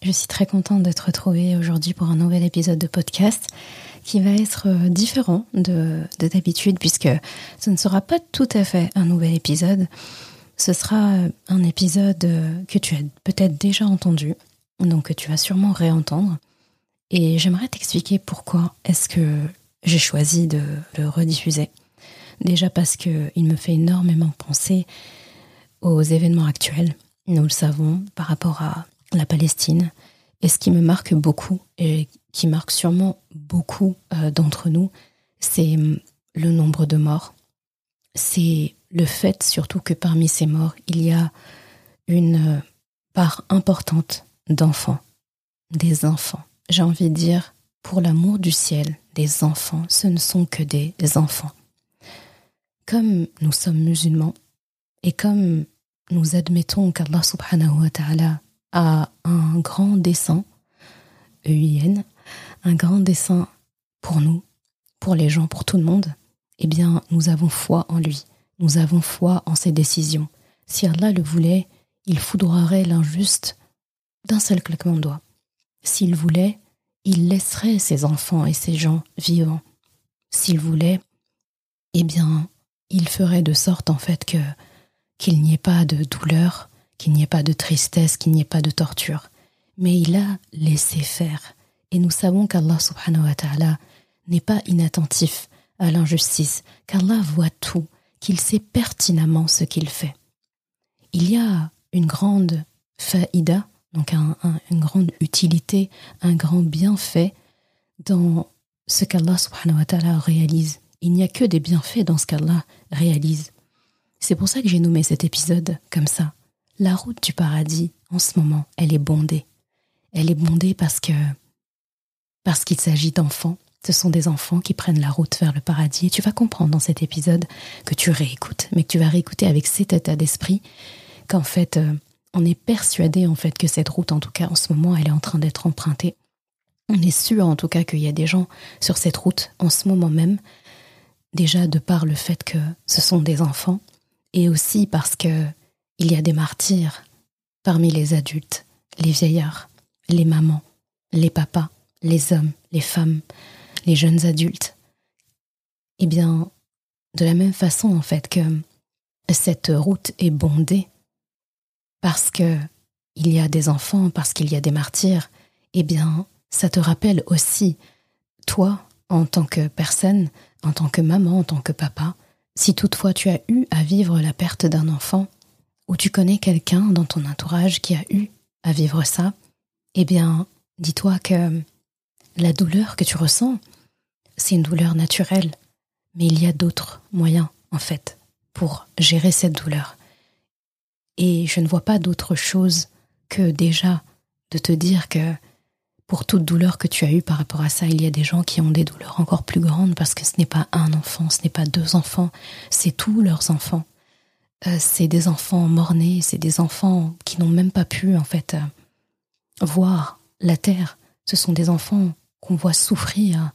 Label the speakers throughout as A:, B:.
A: Je suis très contente d'être retrouvée aujourd'hui pour un nouvel épisode de podcast qui va être euh, différent de, d'habitude puisque ce ne sera pas tout à fait un nouvel épisode. Ce sera euh, un épisode euh, que tu as peut-être déjà entendu, donc que tu vas sûrement réentendre. Et j'aimerais t'expliquer pourquoi est-ce que j'ai choisi de le rediffuser. Déjà parce que il me fait énormément penser aux événements actuels. Nous le savons par rapport à la Palestine. Et ce qui me marque beaucoup, et qui marque sûrement beaucoup euh, d'entre nous, c'est hum, le nombre de morts. C'est le fait surtout que parmi ces morts, il y a une euh, part importante d'enfants, des enfants. J'ai envie de dire, pour l'amour du ciel, des enfants, ce ne sont que des enfants. Comme nous sommes musulmans, et comme nous admettons qu'Allah subhanahu wa ta'ala a un grand dessin, EIN, un grand dessin pour nous, pour les gens, pour tout le monde, eh bien, nous avons foi en lui. Nous avons foi en ses décisions. Si Allah le voulait, il foudroierait l'injuste d'un seul claquement de doigts. S'il voulait, il laisserait ses enfants et ses gens vivants. S'il voulait, eh bien, il ferait de sorte en fait que qu'il n'y ait pas de douleur, qu'il n'y ait pas de tristesse, qu'il n'y ait pas de torture. Mais il a laissé faire. Et nous savons qu'Allah subhanahu wa ta'ala n'est pas inattentif à l'injustice, qu'Allah voit tout, qu'il sait pertinemment ce qu'il fait. Il y a une grande faïda, donc une grande utilité, un grand bienfait dans ce qu'Allah subhanahu wa ta'ala réalise. Il n'y a que des bienfaits dans ce qu'Allah réalise. C'est pour ça que j'ai nommé cet épisode comme ça. La route du paradis, en ce moment, elle est bondée. Elle est bondée parce que parce qu'il s'agit d'enfants. Ce sont des enfants qui prennent la route vers le paradis. Et tu vas comprendre dans cet épisode que tu réécoutes, mais que tu vas réécouter avec cet état d'esprit qu'en fait, euh, on est persuadé en fait que cette route, en tout cas en ce moment, elle est en train d'être empruntée. On est sûr en tout cas qu'il y a des gens sur cette route en ce moment même, déjà de par le fait que ce sont des enfants, et aussi parce que il y a des martyrs parmi les adultes, les vieillards, les mamans, les papas, les hommes, les femmes, les jeunes adultes. Eh bien, de la même façon en fait que cette route est bondée parce que il y a des enfants, parce qu'il y a des martyrs, eh bien, ça te rappelle aussi, toi, en tant que personne, en tant que maman, en tant que papa, si toutefois tu as eu à vivre la perte d'un enfant, ou tu connais quelqu'un dans ton entourage qui a eu à vivre ça, eh bien, dis-toi que la douleur que tu ressens, c'est une douleur naturelle, mais il y a d'autres moyens, en fait, pour gérer cette douleur. Et je ne vois pas d'autre chose que déjà de te dire que pour toute douleur que tu as eue par rapport à ça, il y a des gens qui ont des douleurs encore plus grandes parce que ce n'est pas un enfant, ce n'est pas deux enfants, c'est tous leurs enfants. Euh, c'est des enfants morts-nés, c'est des enfants qui n'ont même pas pu en fait euh, voir la terre. Ce sont des enfants qu'on voit souffrir,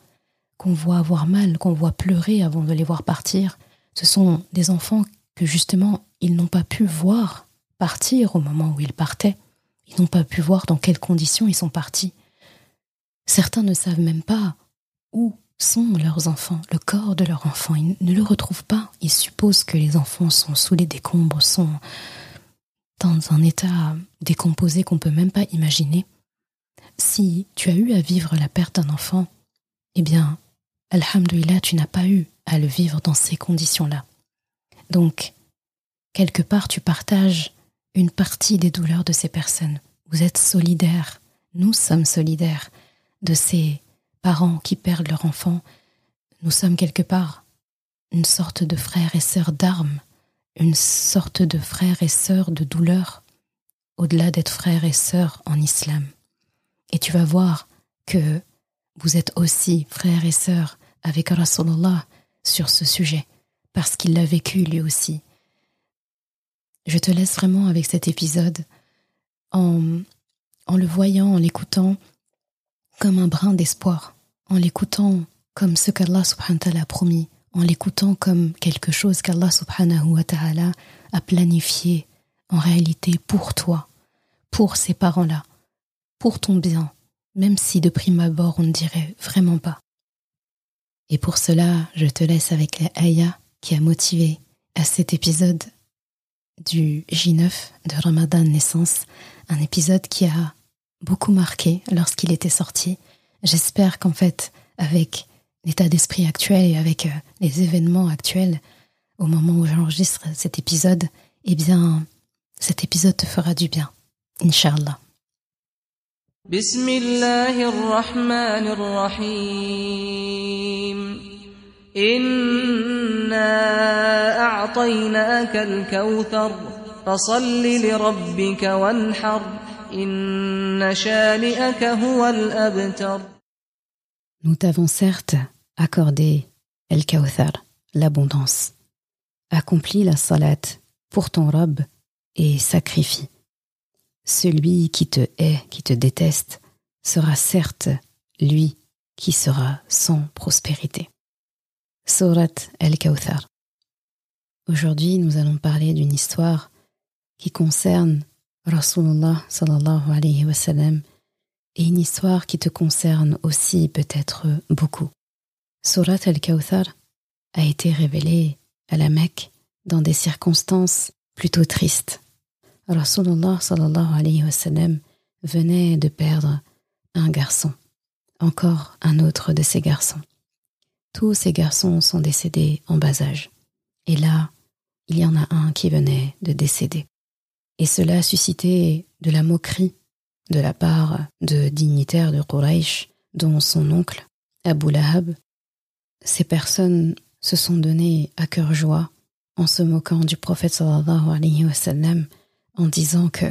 A: qu'on voit avoir mal, qu'on voit pleurer avant de les voir partir. Ce sont des enfants que justement ils n'ont pas pu voir partir au moment où ils partaient, Ils n'ont pas pu voir dans quelles conditions ils sont partis. Certains ne savent même pas où sont leurs enfants, le corps de leurs enfants. Ils ne le retrouvent pas. Ils supposent que les enfants sont sous les décombres, sont dans un état décomposé qu'on ne peut même pas imaginer. Si tu as eu à vivre la perte d'un enfant, eh bien, Alhamdulillah, tu n'as pas eu à le vivre dans ces conditions-là. Donc, quelque part, tu partages une partie des douleurs de ces personnes. Vous êtes solidaires, nous sommes solidaires de ces parents qui perdent leur enfant. Nous sommes quelque part une sorte de frères et sœurs d'armes, une sorte de frères et sœurs de douleur, au-delà d'être frères et sœurs en islam. Et tu vas voir que vous êtes aussi frères et sœurs avec Rasulullah sur ce sujet, parce qu'il l'a vécu lui aussi. Je te laisse vraiment avec cet épisode en, en le voyant, en l'écoutant comme un brin d'espoir, en l'écoutant comme ce qu'Allah subhanahu wa ta'ala a promis, en l'écoutant comme quelque chose qu'Allah subhanahu wa ta'ala a planifié en réalité pour toi, pour ces parents-là, pour ton bien, même si de prime abord on ne dirait vraiment pas. Et pour cela, je te laisse avec la Aya qui a motivé à cet épisode du J9 de Ramadan Naissance, un épisode qui a beaucoup marqué lorsqu'il était sorti. J'espère qu'en fait, avec l'état d'esprit actuel et avec euh, les événements actuels, au moment où j'enregistre cet épisode, eh bien, cet épisode te fera du bien. Inch'Allah. Nous t'avons certes accordé El Kawthar, l'abondance. Accomplis la salat pour ton robe et sacrifie. Celui qui te hait, qui te déteste, sera certes lui qui sera sans prospérité. Surat El Kawthar. Aujourd'hui, nous allons parler d'une histoire qui concerne Rasulullah sallallahu alayhi wa sallam et une histoire qui te concerne aussi peut-être beaucoup. Surat al-Kawthar a été révélée à la Mecque dans des circonstances plutôt tristes. Rasulullah sallallahu alayhi wa sallam venait de perdre un garçon, encore un autre de ses garçons. Tous ces garçons sont décédés en bas âge. Et là, il y en a un qui venait de décéder. Et cela a suscité de la moquerie de la part de dignitaires de Quraysh, dont son oncle, Abu Lahab. Ces personnes se sont données à cœur joie en se moquant du prophète sallallahu alayhi wa sallam, en disant que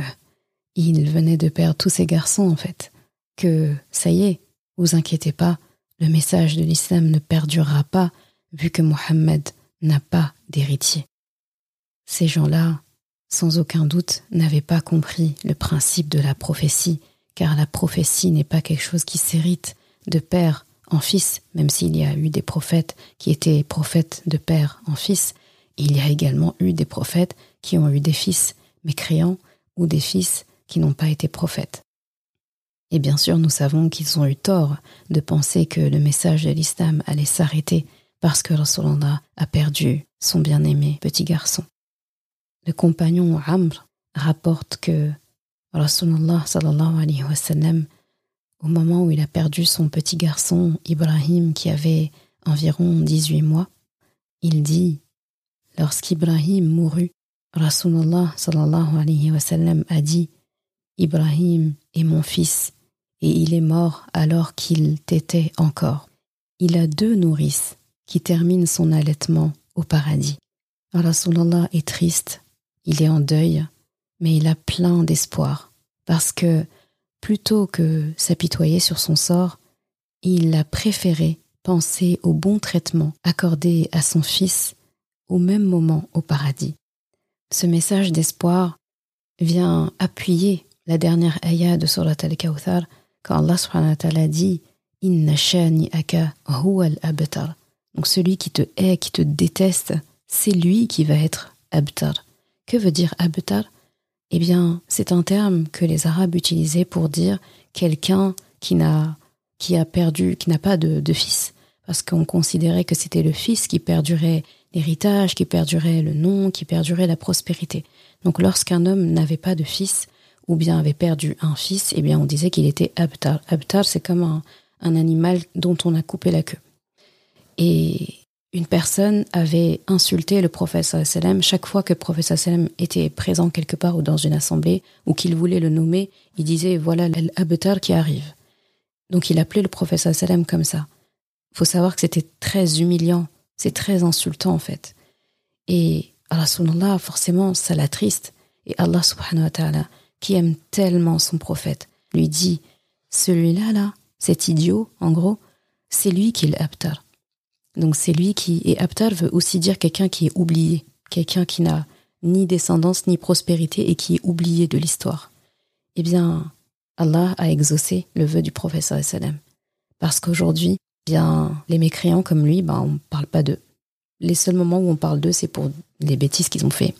A: il venait de perdre tous ses garçons en fait, que ça y est, vous inquiétez pas, le message de l'islam ne perdurera pas vu que Mohammed n'a pas d'héritier. Ces gens-là sans aucun doute, n'avait pas compris le principe de la prophétie, car la prophétie n'est pas quelque chose qui s'hérite de père en fils, même s'il y a eu des prophètes qui étaient prophètes de père en fils, il y a également eu des prophètes qui ont eu des fils mécréants ou des fils qui n'ont pas été prophètes. Et bien sûr, nous savons qu'ils ont eu tort de penser que le message de l'islam allait s'arrêter parce que Rasulallah a perdu son bien-aimé petit garçon. Le compagnon Amr rapporte que Rasulullah sallallahu alayhi wa sallam, au moment où il a perdu son petit garçon Ibrahim qui avait environ 18 mois, il dit Lorsqu'Ibrahim mourut, Rasulullah sallallahu alayhi wa sallam a dit Ibrahim est mon fils et il est mort alors qu'il t'était encore. Il a deux nourrices qui terminent son allaitement au paradis. Rasulullah est triste il est en deuil, mais il a plein d'espoir, parce que plutôt que s'apitoyer sur son sort, il a préféré penser au bon traitement accordé à son fils au même moment au paradis. Ce message d'espoir vient appuyer la dernière ayah de Surat al-Kawthar quand Allah subhanahu dit Inna shani aka al-abtar. Donc celui qui te hait, qui te déteste, c'est lui qui va être abtar. Que veut dire abtar eh bien, c'est un terme que les Arabes utilisaient pour dire quelqu'un qui n'a qui a perdu, qui n'a pas de, fils, parce qu'on considérait que c'était le fils qui perdurait l'héritage, qui perdurait le nom, qui perdurait la prospérité. Donc, lorsqu'un homme n'avait pas de fils, ou bien avait perdu un fils, eh bien, on disait qu'il était abtar. Abtar, c'est comme un, un animal dont on a coupé la queue. Et une personne avait insulté le prophète sallam chaque fois que le prophète sallam était présent quelque part ou dans une assemblée ou qu'il voulait le nommer, il disait voilà l'abtar qui arrive. Donc il appelait le prophète sallam comme ça. Faut savoir que c'était très humiliant, c'est très insultant en fait. Et Allah forcément ça l'attriste et Allah subhanahu wa ta'ala qui aime tellement son prophète lui dit celui-là là, cet idiot en gros, c'est lui qui est l'abtar. Donc c'est lui qui est aptar veut aussi dire quelqu'un qui est oublié, quelqu'un qui n'a ni descendance ni prospérité et qui est oublié de l'histoire. Eh bien, Allah a exaucé le vœu du prophète sallam. Parce qu'aujourd'hui, bien, les mécréants comme lui, ben, on parle pas d'eux. Les seuls moments où on parle d'eux, c'est pour les bêtises qu'ils ont fait.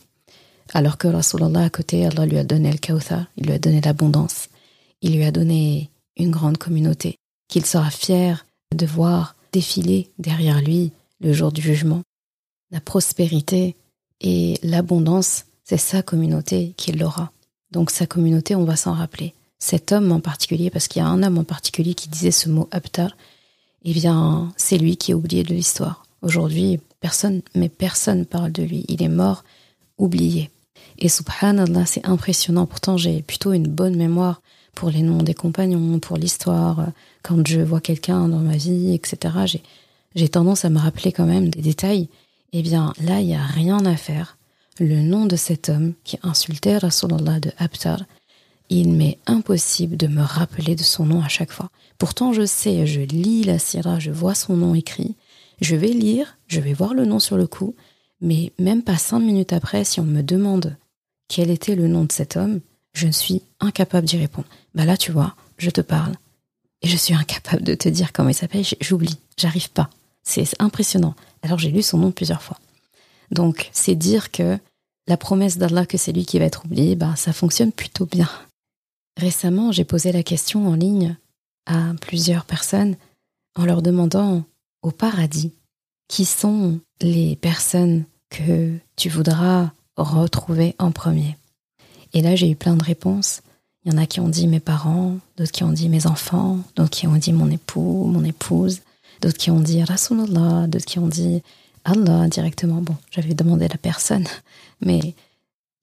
A: Alors que Rasulallah à côté, Allah lui a donné le kawthar, il lui a donné l'abondance, il lui a donné une grande communauté, qu'il sera fier de voir défiler derrière lui le jour du jugement. La prospérité et l'abondance, c'est sa communauté qui l'aura. Donc sa communauté, on va s'en rappeler. Cet homme en particulier, parce qu'il y a un homme en particulier qui disait ce mot abtar, eh bien, c'est lui qui est oublié de l'histoire. Aujourd'hui, personne, mais personne parle de lui. Il est mort, oublié. Et subhanallah, c'est impressionnant. Pourtant, j'ai plutôt une bonne mémoire pour les noms des compagnons, pour l'histoire. Quand je vois quelqu'un dans ma vie, etc., j'ai tendance à me rappeler quand même des détails. Eh bien, là, il n'y a rien à faire. Le nom de cet homme qui insultait Rasulallah de Abtar, il m'est impossible de me rappeler de son nom à chaque fois. Pourtant, je sais, je lis la sira, je vois son nom écrit, je vais lire, je vais voir le nom sur le coup, mais même pas cinq minutes après, si on me demande quel était le nom de cet homme, je suis incapable d'y répondre. Bah là, tu vois, je te parle et je suis incapable de te dire comment il s'appelle. J'oublie, j'arrive pas. C'est impressionnant. Alors j'ai lu son nom plusieurs fois. Donc c'est dire que la promesse d'Allah que c'est lui qui va être oublié, bah ça fonctionne plutôt bien. Récemment, j'ai posé la question en ligne à plusieurs personnes en leur demandant au paradis qui sont les personnes que tu voudras retrouver en premier? Et là, j'ai eu plein de réponses. Il y en a qui ont dit mes parents, d'autres qui ont dit mes enfants, d'autres qui ont dit mon époux, mon épouse, d'autres qui ont dit Rasulullah, d'autres qui ont dit Allah directement. Bon, j'avais demandé la personne, mais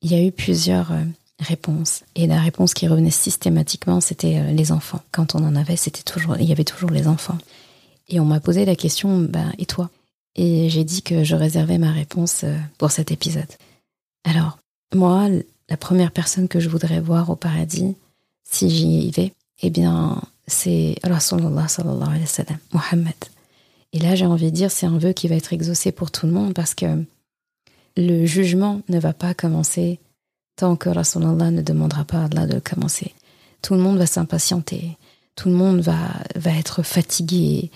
A: il y a eu plusieurs euh, réponses. Et la réponse qui revenait systématiquement, c'était euh, les enfants. Quand on en avait, c'était toujours, il y avait toujours les enfants. Et on m'a posé la question, ben, et toi? Et j'ai dit que je réservais ma réponse euh, pour cet épisode. Alors, moi, la première personne que je voudrais voir au paradis, si j'y vais, eh bien, c'est Rasulullah sallallahu alayhi wa sallam, Muhammad. Et là, j'ai envie de dire, c'est un vœu qui va être exaucé pour tout le monde parce que le jugement ne va pas commencer tant que Rasulullah ne demandera pas à Allah de commencer. Tout le monde va s'impatienter, tout le monde va, va être fatigué,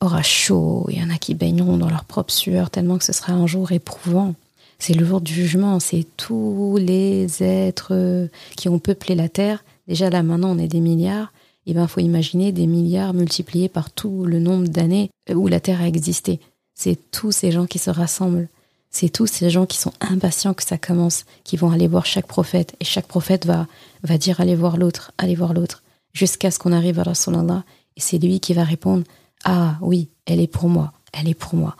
A: aura chaud, il y en a qui baigneront dans leur propre sueur tellement que ce sera un jour éprouvant. C'est le jour du jugement, c'est tous les êtres qui ont peuplé la Terre. Déjà là maintenant on est des milliards. Et eh ben faut imaginer des milliards multipliés par tout le nombre d'années où la Terre a existé. C'est tous ces gens qui se rassemblent. C'est tous ces gens qui sont impatients que ça commence, qui vont aller voir chaque prophète. Et chaque prophète va, va dire allez voir l'autre, allez voir l'autre, jusqu'à ce qu'on arrive à Rasulallah. Et c'est lui qui va répondre ah oui, elle est pour moi, elle est pour moi.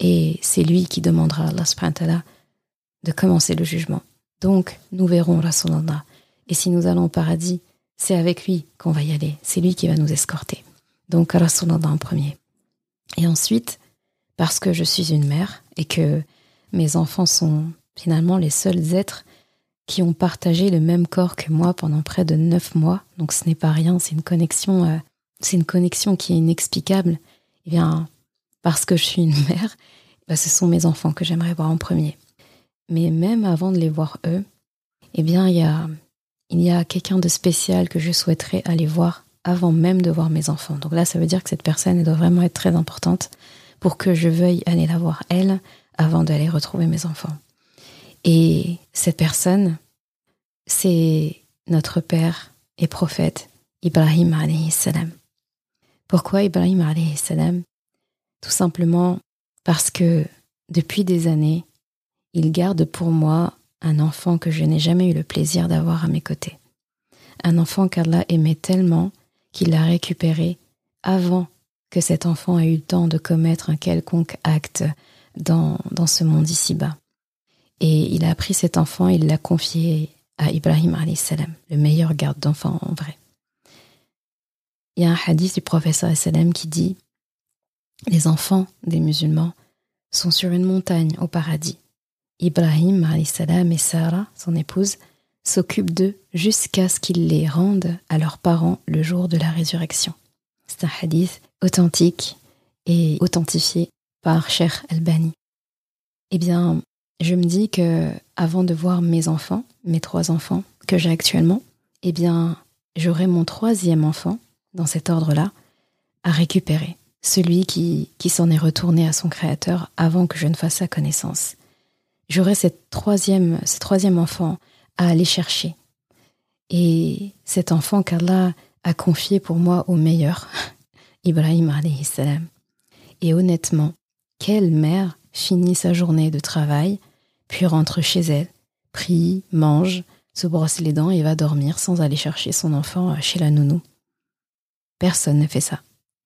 A: Et c'est lui qui demandera à Allah de commencer le jugement. Donc, nous verrons Rasulallah. Et si nous allons au paradis, c'est avec lui qu'on va y aller. C'est lui qui va nous escorter. Donc, Rasulallah en premier. Et ensuite, parce que je suis une mère et que mes enfants sont finalement les seuls êtres qui ont partagé le même corps que moi pendant près de neuf mois. Donc, ce n'est pas rien. C'est une connexion, euh, c'est une connexion qui est inexplicable. Eh bien, parce que je suis une mère, bah, ce sont mes enfants que j'aimerais voir en premier. Mais même avant de les voir eux, eh bien, il y a, il y a quelqu'un de spécial que je souhaiterais aller voir avant même de voir mes enfants. Donc là, ça veut dire que cette personne elle doit vraiment être très importante pour que je veuille aller la voir elle avant d'aller retrouver mes enfants. Et cette personne, c'est notre père et prophète Ibrahim alayhi salam. Pourquoi Ibrahim salam? Tout simplement parce que depuis des années, il garde pour moi un enfant que je n'ai jamais eu le plaisir d'avoir à mes côtés. Un enfant qu'Allah aimait tellement qu'il l'a récupéré avant que cet enfant ait eu le temps de commettre un quelconque acte dans, ce monde ici-bas. Et il a pris cet enfant il l'a confié à Ibrahim salam, le meilleur garde d'enfant en vrai. Il y a un hadith du professeur qui dit Les enfants des musulmans sont sur une montagne au paradis. Ibrahim et Sarah, son épouse, s'occupent d'eux jusqu'à ce qu'ils les rendent à leurs parents le jour de la résurrection. C'est un hadith authentique et authentifié par Cher Albani. Eh bien, je me dis que avant de voir mes enfants, mes trois enfants que j'ai actuellement, eh bien, j'aurai mon troisième enfant dans cet ordre-là à récupérer, celui qui, s'en est retourné à son créateur avant que je ne fasse sa connaissance. J'aurai cette troisième, ce troisième enfant à aller chercher. Et cet enfant qu'Allah a confié pour moi au meilleur, Ibrahim salam. Et honnêtement, quelle mère finit sa journée de travail, puis rentre chez elle, prie, mange, se brosse les dents et va dormir sans aller chercher son enfant chez la nounou Personne ne fait ça.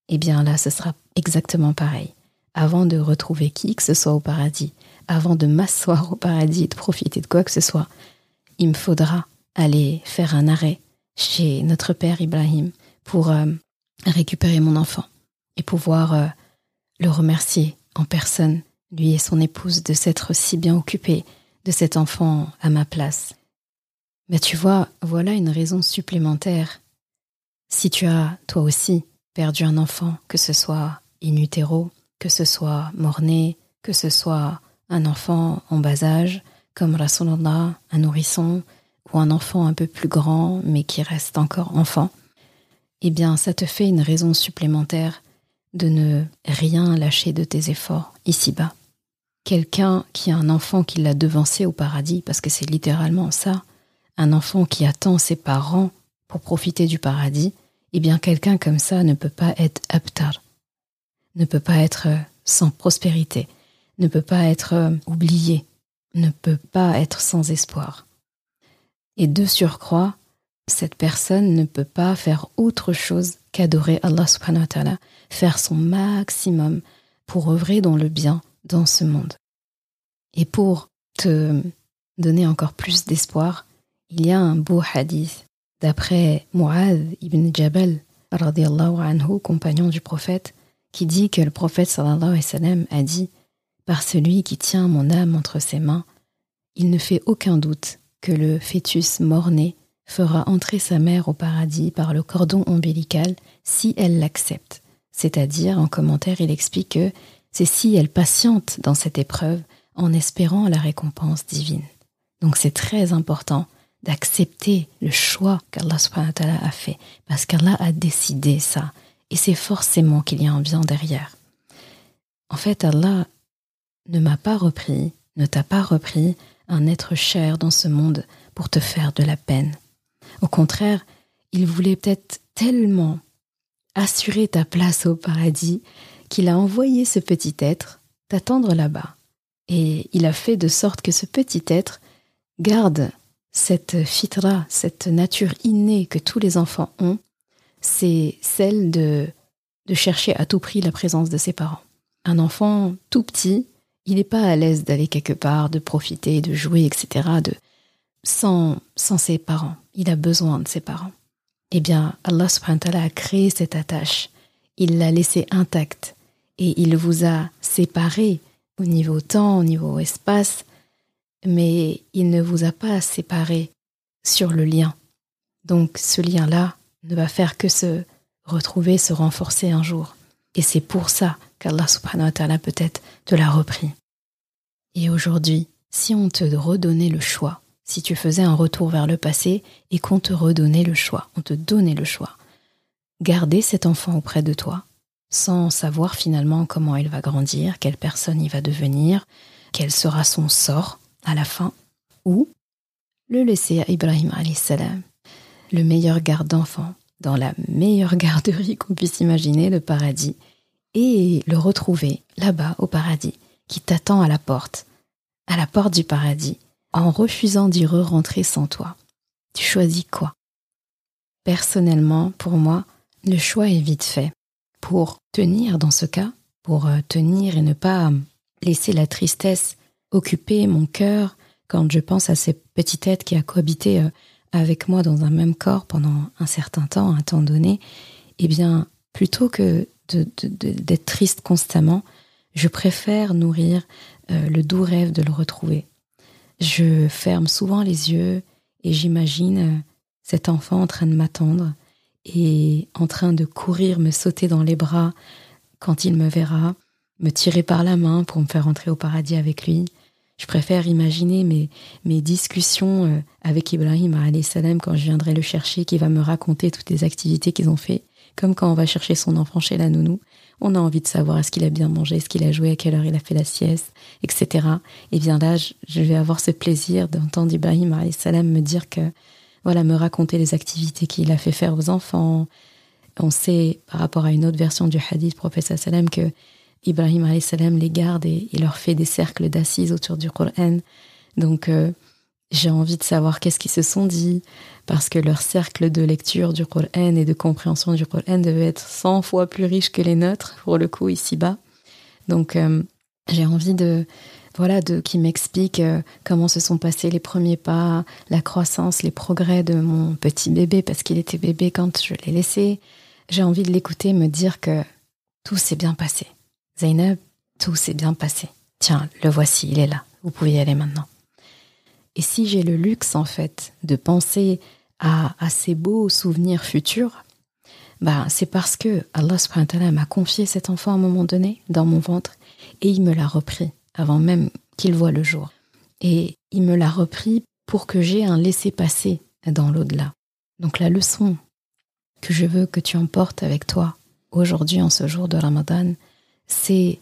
A: Eh bien là, ce sera exactement pareil. Avant de retrouver qui que ce soit au paradis, avant de m'asseoir au paradis et de profiter de quoi que ce soit, il me faudra aller faire un arrêt chez notre père Ibrahim pour euh, récupérer mon enfant et pouvoir euh, le remercier en personne, lui et son épouse, de s'être si bien occupés de cet enfant à ma place. Mais tu vois, voilà une raison supplémentaire. Si tu as, toi aussi, perdu un enfant, que ce soit in utero, que ce soit mort-né, que ce soit un enfant en bas âge, comme Rasulallah, un nourrisson, ou un enfant un peu plus grand, mais qui reste encore enfant, eh bien, ça te fait une raison supplémentaire de ne rien lâcher de tes efforts ici-bas. Quelqu'un qui a un enfant qui l'a devancé au paradis, parce que c'est littéralement ça, un enfant qui attend ses parents pour profiter du paradis, eh bien quelqu'un comme ça ne peut pas être aptar, ne peut pas être sans prospérité, ne peut pas être oublié, ne peut pas être sans espoir. Et de surcroît, cette personne ne peut pas faire autre chose qu'adorer Allah faire son maximum pour œuvrer dans le bien dans ce monde. Et pour te donner encore plus d'espoir, il y a un beau hadith d'après Mu'adh ibn Jabal, anhu, compagnon du prophète, qui dit que le prophète sallallahu alayhi wa a dit Par celui qui tient mon âme entre ses mains, il ne fait aucun doute que le fœtus mort-né fera entrer sa mère au paradis par le cordon ombilical si elle l'accepte. C'est-à-dire, en commentaire, il explique que c'est si elle patiente dans cette épreuve en espérant la récompense divine. Donc c'est très important d'accepter le choix qu'Allah a fait, parce qu'Allah a décidé ça, et c'est forcément qu'il y a un bien derrière. En fait, Allah ne m'a pas repris, ne t'a pas repris un être cher dans ce monde pour te faire de la peine. Au contraire, il voulait peut-être tellement assurer ta place au paradis qu'il a envoyé ce petit être t'attendre là-bas. Et il a fait de sorte que ce petit être garde cette fitra, cette nature innée que tous les enfants ont, c'est celle de, de chercher à tout prix la présence de ses parents. Un enfant tout petit, il n'est pas à l'aise d'aller quelque part, de profiter, de jouer, etc., de, sans, ses parents. Il a besoin de ses parents. Eh bien, Allah subhanahu a créé cette attache. Il l'a laissée intacte et il vous a séparé au niveau temps, au niveau espace, mais il ne vous a pas séparé sur le lien. Donc ce lien-là ne va faire que se retrouver, se renforcer un jour. Et c'est pour ça qu'Allah subhanahu wa peut-être te l'a repris. Et aujourd'hui, si on te redonnait le choix, si tu faisais un retour vers le passé et qu'on te redonnait le choix, on te donnait le choix, garder cet enfant auprès de toi, sans savoir finalement comment il va grandir, quelle personne il va devenir, quel sera son sort à la fin, ou le laisser à Ibrahim salam, le meilleur garde d'enfant, dans la meilleure garderie qu'on puisse imaginer, le paradis, et le retrouver là-bas au paradis, qui t'attend à la porte, à la porte du paradis, en refusant d'y re-rentrer sans toi. Tu choisis quoi? Personnellement, pour moi, le choix est vite fait. Pour tenir dans ce cas, pour euh, tenir et ne pas laisser la tristesse occuper mon cœur quand je pense à cette petite tête qui a cohabité euh, avec moi dans un même corps pendant un certain temps, un temps donné, eh bien, plutôt que d'être triste constamment, je préfère nourrir euh, le doux rêve de le retrouver. Je ferme souvent les yeux et j'imagine euh, cet enfant en train de m'attendre et en train de courir, me sauter dans les bras quand il me verra, me tirer par la main pour me faire entrer au paradis avec lui. Je préfère imaginer mes, mes discussions euh, avec Ibrahim salam quand je viendrai le chercher, qui va me raconter toutes les activités qu'ils ont fait. Comme quand on va chercher son enfant chez la nounou, on a envie de savoir est-ce qu'il a bien mangé, est-ce qu'il a joué, à quelle heure il a fait la sieste, etc. Et bien là, je vais avoir ce plaisir d'entendre Ibrahim salam me dire que, voilà, me raconter les activités qu'il a fait faire aux enfants. On sait, par rapport à une autre version du hadith, professeur salam, que Ibrahim salam les garde et il leur fait des cercles d'assises autour du Coran. Donc euh, j'ai envie de savoir qu'est-ce qu'ils se sont dit, parce que leur cercle de lecture du Coran et de compréhension du Coran devait être 100 fois plus riche que les nôtres, pour le coup, ici-bas. Donc euh, j'ai envie de voilà de qui m'explique euh, comment se sont passés les premiers pas, la croissance, les progrès de mon petit bébé parce qu'il était bébé quand je l'ai laissé. J'ai envie de l'écouter me dire que tout s'est bien passé. Zainab, tout s'est bien passé. Tiens, le voici, il est là. Vous pouvez y aller maintenant. Et si j'ai le luxe, en fait, de penser à, ces beaux souvenirs futurs, bah, c'est parce que Allah subhanahu m'a confié cet enfant à un moment donné dans mon ventre et il me l'a repris avant même qu'il voit le jour. Et il me l'a repris pour que j'ai un laisser-passer dans l'au-delà. Donc la leçon que je veux que tu emportes avec toi aujourd'hui en ce jour de Ramadan, c'est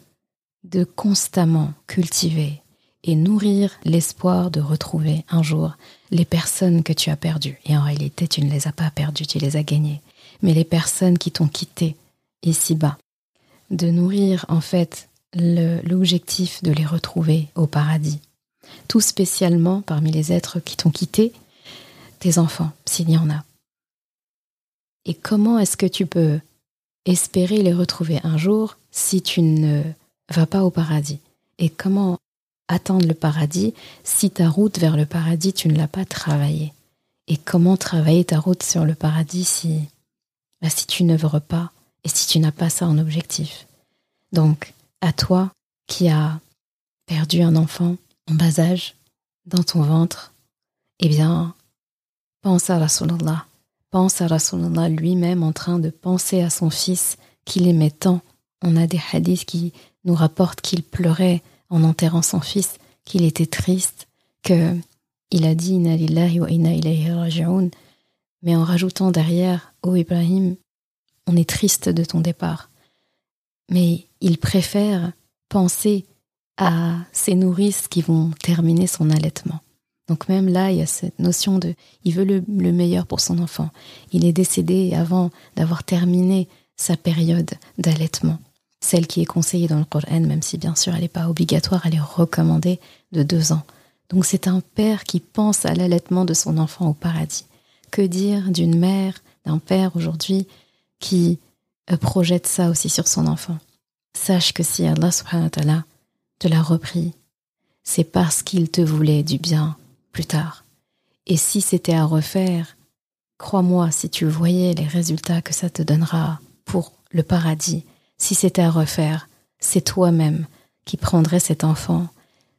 A: de constamment cultiver et nourrir l'espoir de retrouver un jour les personnes que tu as perdues. Et en réalité, tu ne les as pas perdues, tu les as gagnées. Mais les personnes qui t'ont quitté ici-bas. De nourrir en fait l'objectif de les retrouver au paradis. Tout spécialement parmi les êtres qui t'ont quitté, tes enfants, s'il y en a. Et comment est-ce que tu peux espérer les retrouver un jour si tu ne vas pas au paradis. Et comment attendre le paradis si ta route vers le paradis, tu ne l'as pas travaillée? Et comment travailler ta route sur le paradis si, bah, si tu veux pas et si tu n'as pas ça en objectif? Donc, à toi qui as perdu un enfant en bas âge dans ton ventre, eh bien, pense à Rasulallah pense à Rasulallah lui-même en train de penser à son fils qu'il aimait tant. On a des hadiths qui nous rapportent qu'il pleurait en enterrant son fils, qu'il était triste, que il a dit Inna lillahi wa mais en rajoutant derrière Ô Ibrahim, on est triste de ton départ. Mais il préfère penser à ces nourrices qui vont terminer son allaitement. Donc même là, il y a cette notion de, il veut le, meilleur pour son enfant. Il est décédé avant d'avoir terminé sa période d'allaitement, celle qui est conseillée dans le Coran, même si bien sûr elle n'est pas obligatoire, elle est recommandée de deux ans. Donc c'est un père qui pense à l'allaitement de son enfant au paradis. Que dire d'une mère, d'un père aujourd'hui qui euh, projette ça aussi sur son enfant? Sache que si Allah subhanahu wa ta'ala te l'a repris, c'est parce qu'il te voulait du bien plus tard. Et si c'était à refaire, crois-moi, si tu voyais les résultats que ça te donnera pour le paradis, si c'était à refaire, c'est toi-même qui prendrais cet enfant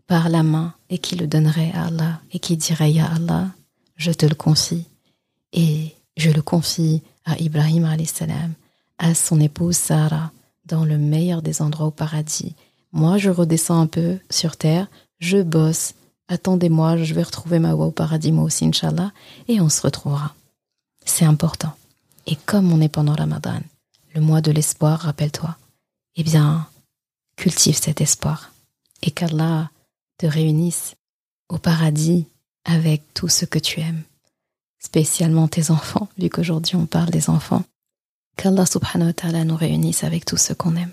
A: par la main et qui le donnerait à Allah et qui dirait Ya Allah, je te le confie. Et je le confie à Ibrahim salam, à son épouse Sarah, dans le meilleur des endroits au paradis. Moi, je redescends un peu sur terre, je bosse, attendez-moi, je vais retrouver ma voix au paradis moi aussi, Inch'Allah, et on se retrouvera. C'est important. Et comme on est pendant Ramadan, le mois de l'espoir, rappelle-toi, eh bien, cultive cet espoir. Et qu'Allah te réunisse au paradis
B: avec tout ce que tu aimes, spécialement tes enfants, vu qu'aujourd'hui on parle des enfants. Qu'Allah subhanahu wa nous réunisse avec tout ce qu'on aime.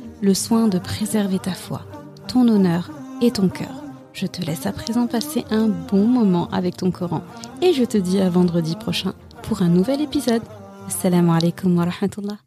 B: le soin de préserver ta foi, ton honneur et ton cœur. Je te laisse à présent passer un bon moment avec ton Coran et je te dis à vendredi prochain pour un nouvel épisode. Assalamu alaikum wa rahmatullah.